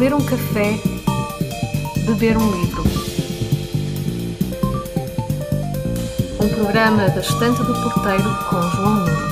ler um café, beber um livro. Um programa da Estante do Porteiro com João Nuno.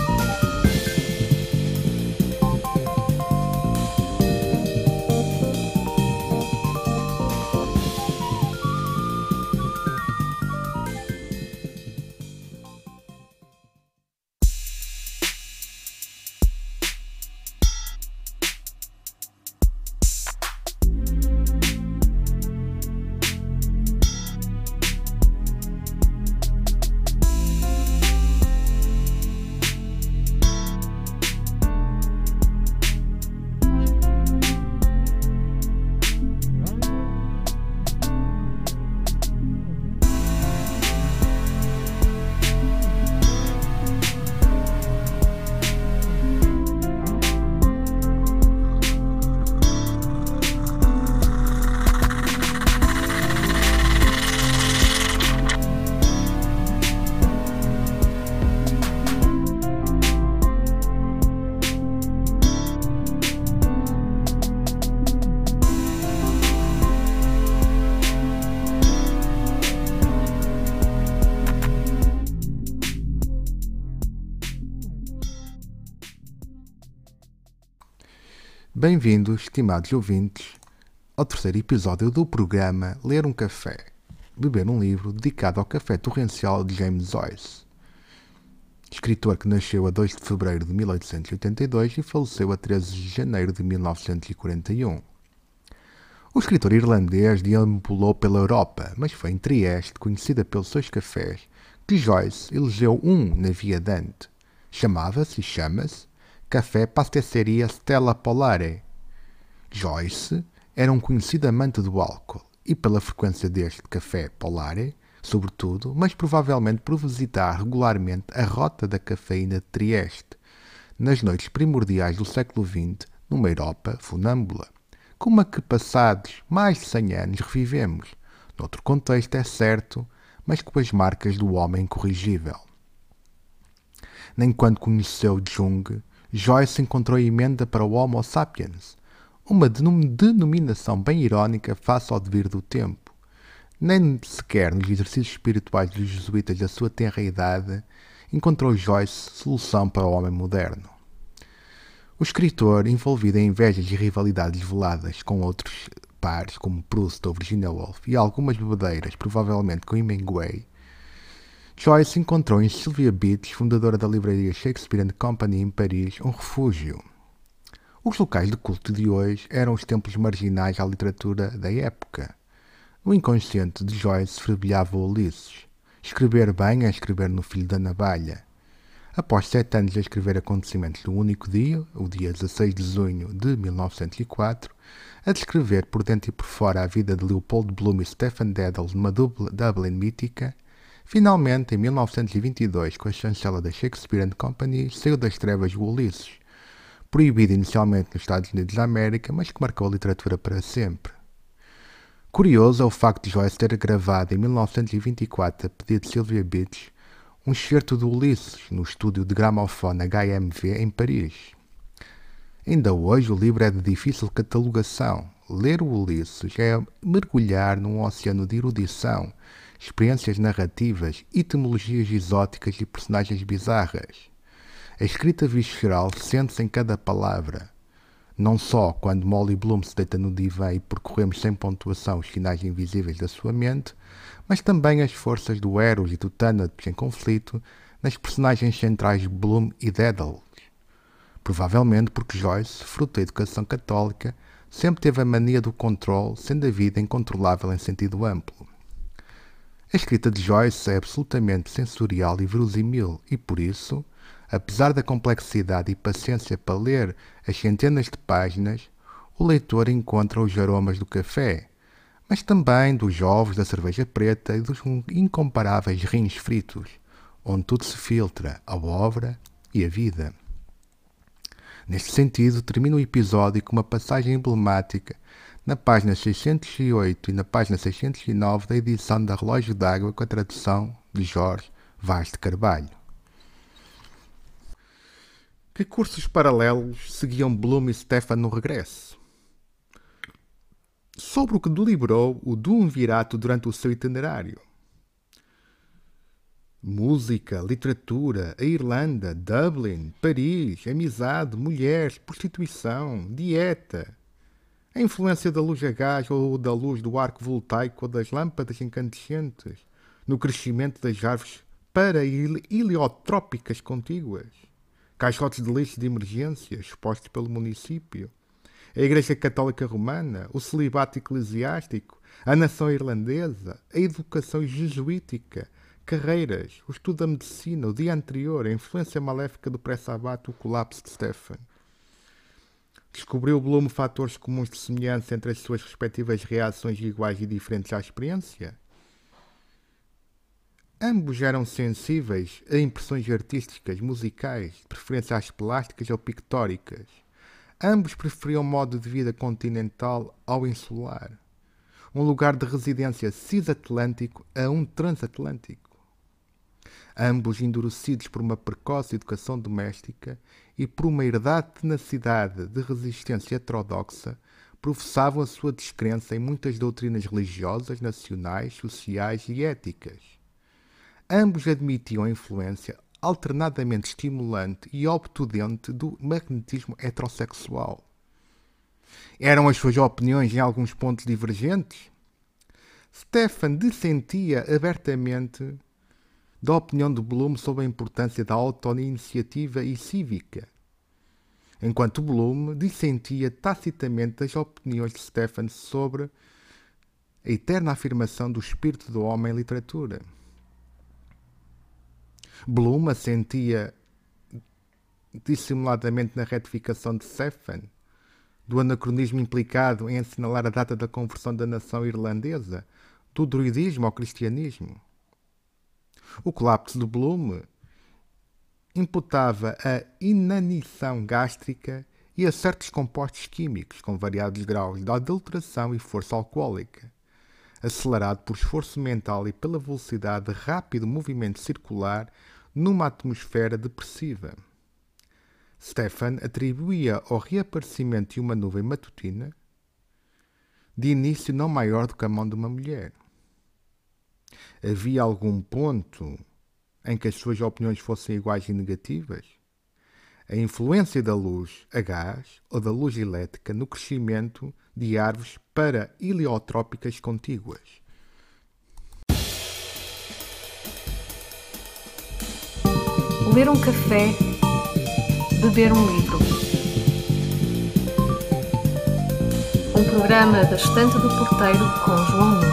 Bem-vindos, estimados ouvintes, ao terceiro episódio do programa Ler um Café, Beber um Livro, dedicado ao café torrencial de James Joyce, escritor que nasceu a 2 de fevereiro de 1882 e faleceu a 13 de janeiro de 1941. O escritor irlandês deambulou pela Europa, mas foi em Trieste, conhecida pelos seus cafés, que Joyce elegeu um na Via Dante. Chamava-se e chama-se Café Pasticceria Stella Polare. Joyce era um conhecido amante do álcool e pela frequência deste café Polare, sobretudo, mas provavelmente por visitar regularmente a rota da cafeína de Trieste, nas noites primordiais do século XX, numa Europa funâmbula, como a que passados mais de 100 anos revivemos, noutro contexto é certo, mas com as marcas do homem incorrigível. Nem quando conheceu Jung, Joyce encontrou emenda para o Homo sapiens, uma denominação bem irónica face ao devir do tempo. Nem sequer nos exercícios espirituais dos jesuítas da sua tenra idade encontrou Joyce solução para o homem moderno. O escritor, envolvido em invejas e rivalidades veladas com outros pares, como Proust ou Virginia Woolf, e algumas bebedeiras, provavelmente com Hemingway, Joyce encontrou em Sylvia Beach, fundadora da livraria Shakespeare and Company em Paris, um refúgio. Os locais de culto de hoje eram os templos marginais à literatura da época. No inconsciente de Joyce fervilhava Ulisses. Escrever bem é escrever no filho da navalha. Após sete anos a escrever acontecimentos do único dia, o dia 16 de junho de 1904, a descrever por dentro e por fora a vida de Leopold Bloom e Stephen Dedalus numa Dublin mítica, Finalmente, em 1922, com a chancela da Shakespeare Company, saiu das trevas o Ulisses, proibido inicialmente nos Estados Unidos da América, mas que marcou a literatura para sempre. Curioso é o facto de Joyce ter gravado em 1924, a pedido de Sylvia Beach, um excerto do Ulisses no estúdio de gramofone HMV em Paris. Ainda hoje o livro é de difícil catalogação. Ler o Ulisses é mergulhar num oceano de erudição experiências narrativas, etimologias exóticas e personagens bizarras. A escrita visceral sente-se em cada palavra. Não só quando Molly Bloom se deita no divã e percorremos sem pontuação os sinais invisíveis da sua mente, mas também as forças do Eros e do Thanatos em conflito nas personagens centrais Bloom e Daedalus. Provavelmente porque Joyce, fruto da educação católica, sempre teve a mania do controle, sendo a vida incontrolável em sentido amplo. A escrita de Joyce é absolutamente sensorial e verosímil e, por isso, apesar da complexidade e paciência para ler as centenas de páginas, o leitor encontra os aromas do café, mas também dos ovos da cerveja preta e dos incomparáveis rins fritos, onde tudo se filtra, a obra e a vida. Neste sentido, termina o episódio com uma passagem emblemática na página 608 e na página 609 da edição da Relógio d'Água com a tradução de Jorge Vaz de Carvalho. Que cursos paralelos seguiam Bloom e Stefan no regresso? sobre o que deliberou o Duumvirato durante o seu itinerário. Música, literatura, a Irlanda, Dublin, Paris, amizade, mulheres, prostituição, dieta. A influência da luz a gás ou da luz do arco voltaico ou das lâmpadas incandescentes no crescimento das árvores para heliotrópicas contíguas. Caixotes de lixo de emergência expostos pelo município. A Igreja Católica Romana, o celibato eclesiástico, a nação irlandesa, a educação jesuítica, carreiras, o estudo da medicina, o dia anterior, a influência maléfica do pré-sabato, o colapso de Stefan. Descobriu Bloom fatores comuns de semelhança entre as suas respectivas reações iguais e diferentes à experiência? Ambos eram sensíveis a impressões artísticas, musicais, de preferência às plásticas ou pictóricas. Ambos preferiam modo de vida continental ao insular, um lugar de residência cis-atlântico a um transatlântico ambos endurecidos por uma precoce educação doméstica e por uma herdade de tenacidade de resistência heterodoxa, professavam a sua descrença em muitas doutrinas religiosas, nacionais, sociais e éticas. Ambos admitiam a influência alternadamente estimulante e obtudente do magnetismo heterossexual. Eram as suas opiniões em alguns pontos divergentes? Stefan dissentia abertamente da opinião de Bloom sobre a importância da auto-iniciativa e cívica, enquanto Bloom dissentia tacitamente das opiniões de Stefan sobre a eterna afirmação do espírito do homem em literatura. Bloom assentia dissimuladamente na retificação de Stefan, do anacronismo implicado em assinalar a data da conversão da nação irlandesa do druidismo ao cristianismo. O colapso de Bloom imputava a inanição gástrica e a certos compostos químicos com variados graus de adulteração e força alcoólica, acelerado por esforço mental e pela velocidade de rápido movimento circular numa atmosfera depressiva. Stefan atribuía ao reaparecimento de uma nuvem matutina de início não maior do que a mão de uma mulher havia algum ponto em que as suas opiniões fossem iguais e negativas? A influência da luz a gás ou da luz elétrica no crescimento de árvores para heliotrópicas contíguas. Ler um café, beber um livro. Um programa da Estante do Porteiro com João Nuno.